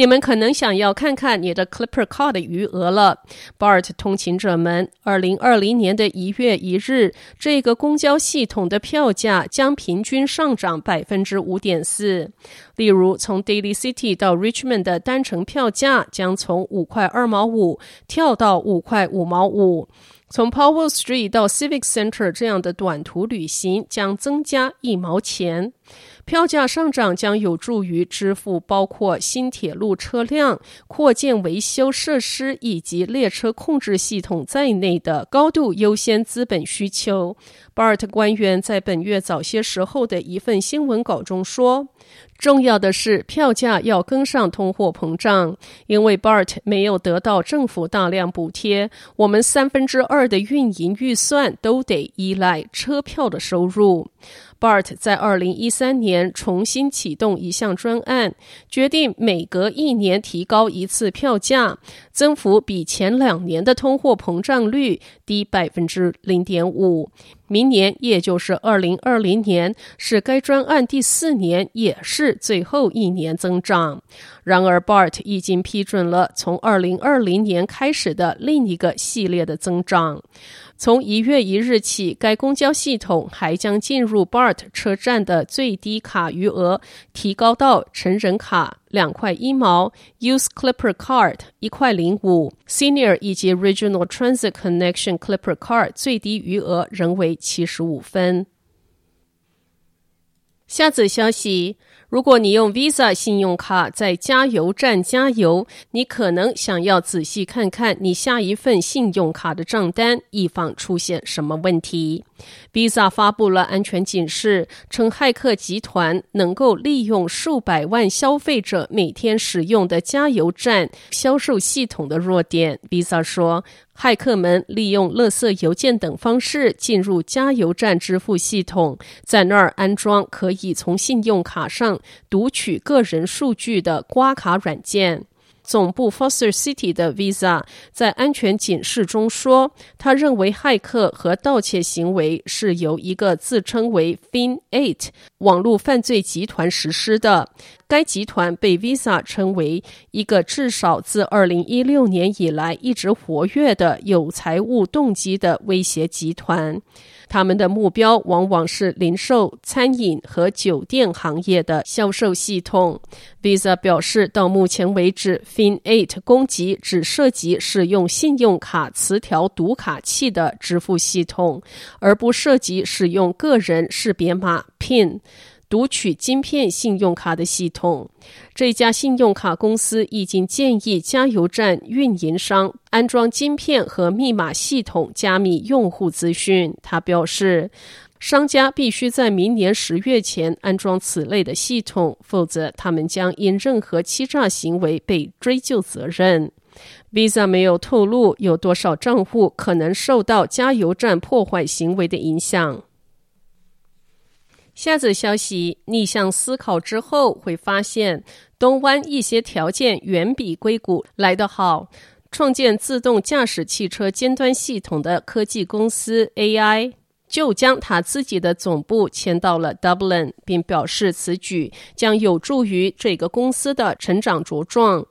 你们可能想要看看你的 Clipper Card 余额了，BART 通勤者们，二零二零年的一月一日，这个公交系统的票价将平均上涨百分之五点四。例如，从 Daily City 到 Richmond 的单程票价将从五块二毛五跳到五块五毛五，从 Powell Street 到 Civic Center 这样的短途旅行将增加一毛钱。票价上涨将有助于支付包括新铁路车辆扩建维修设施以及列车控制系统在内的高度优先资本需求。BART 官员在本月早些时候的一份新闻稿中说。重要的是，票价要跟上通货膨胀，因为 BART 没有得到政府大量补贴，我们三分之二的运营预算都得依赖车票的收入。BART 在二零一三年重新启动一项专案，决定每隔一年提高一次票价，增幅比前两年的通货膨胀率低百分之零点五。明年，也就是二零二零年，是该专案第四年，也是最后一年增长。然而，BART 已经批准了从二零二零年开始的另一个系列的增长。从一月一日起，该公交系统还将进入 BART 车站的最低卡余额提高到成人卡两块一毛，Youth Clipper Card 一块零五，Senior 以及 Regional Transit Connection Clipper Card 最低余额仍为七十五分。下则消息。如果你用 Visa 信用卡在加油站加油，你可能想要仔细看看你下一份信用卡的账单，以防出现什么问题。Visa 发布了安全警示，称骇客集团能够利用数百万消费者每天使用的加油站销售系统的弱点。Visa 说，骇客们利用垃圾邮件等方式进入加油站支付系统，在那儿安装可以从信用卡上读取个人数据的刮卡软件。总部 Foster City 的 Visa 在安全警示中说，他认为骇客和盗窃行为是由一个自称为 Fin8 网络犯罪集团实施的。该集团被 Visa 称为一个至少自2016年以来一直活跃的有财务动机的威胁集团。他们的目标往往是零售、餐饮和酒店行业的销售系统。Visa 表示，到目前为止，Fin8 攻击只涉及使用信用卡磁条读卡器的支付系统，而不涉及使用个人识别码 PIN。读取晶片信用卡的系统，这家信用卡公司已经建议加油站运营商安装晶片和密码系统，加密用户资讯。他表示，商家必须在明年十月前安装此类的系统，否则他们将因任何欺诈行为被追究责任。Visa 没有透露有多少账户可能受到加油站破坏行为的影响。下则消息，逆向思考之后会发现，东湾一些条件远比硅谷来得好。创建自动驾驶汽车尖端系统的科技公司 AI 就将他自己的总部迁到了 Dublin，并表示此举将有助于这个公司的成长茁壮。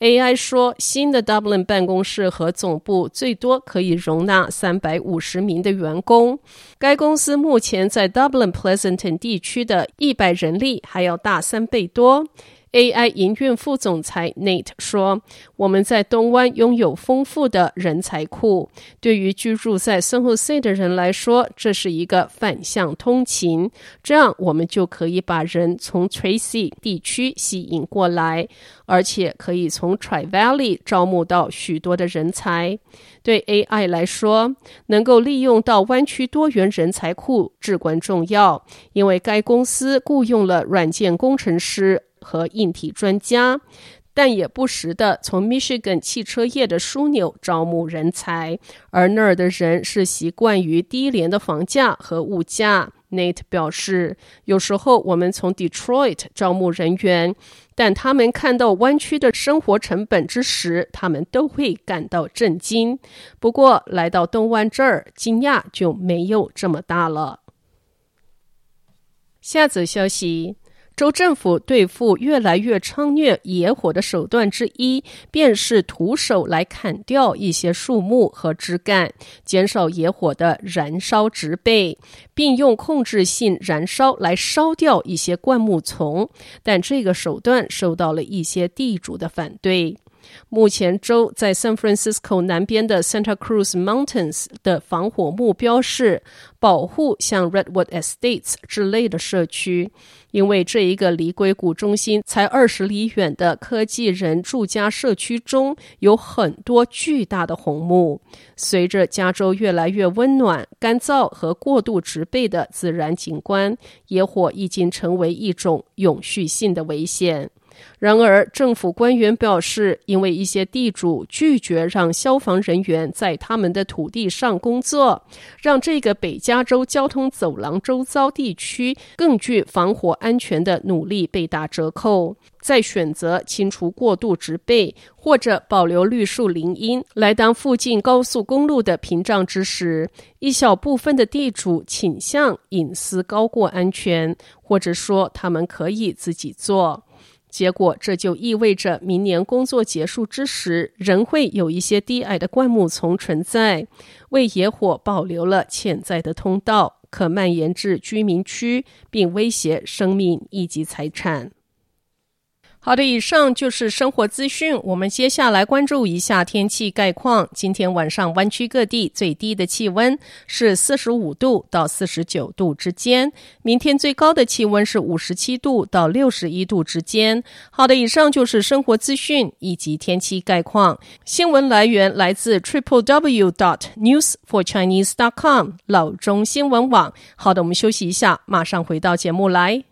AI 说，新的 Dublin 办公室和总部最多可以容纳三百五十名的员工。该公司目前在 Dublin Pleasanton 地区的一百人力还要大三倍多。AI 营运副总裁 Nate 说：“我们在东湾拥有丰富的人才库，对于居住在 San Jose 的人来说，这是一个反向通勤，这样我们就可以把人从 Tracy 地区吸引过来，而且可以从 Tri-Valley 招募到许多的人才。对 AI 来说，能够利用到湾区多元人才库至关重要，因为该公司雇佣了软件工程师。”和硬体专家。但也不时地从 Michigan 汽车业的枢纽招募人才，而那儿的人是习惯于低廉的房价和物价。Nate 表示，有时候我们从 Detroit 招募人员，但他们看到湾区的生活成本之时，他们都会感到震惊。不过来到东湾这儿，惊讶就没有这么大了。下则消息。州政府对付越来越猖獗野火的手段之一，便是徒手来砍掉一些树木和枝干，减少野火的燃烧植被，并用控制性燃烧来烧掉一些灌木丛。但这个手段受到了一些地主的反对。目前，州在 San Francisco 南边的 Santa Cruz Mountains 的防火目标是保护像 Redwood Estates 之类的社区，因为这一个离硅谷中心才二十里远的科技人住家社区中有很多巨大的红木。随着加州越来越温暖、干燥和过度植被的自然景观，野火已经成为一种永续性的危险。然而，政府官员表示，因为一些地主拒绝让消防人员在他们的土地上工作，让这个北加州交通走廊周遭地区更具防火安全的努力被打折扣。在选择清除过度植被或者保留绿树林荫来当附近高速公路的屏障之时，一小部分的地主倾向隐私高过安全，或者说他们可以自己做。结果，这就意味着明年工作结束之时，仍会有一些低矮的灌木丛存在，为野火保留了潜在的通道，可蔓延至居民区，并威胁生命以及财产。好的，以上就是生活资讯。我们接下来关注一下天气概况。今天晚上湾区各地最低的气温是四十五度到四十九度之间，明天最高的气温是五十七度到六十一度之间。好的，以上就是生活资讯以及天气概况。新闻来源来自 triple w dot news for chinese dot com 老中新闻网。好的，我们休息一下，马上回到节目来。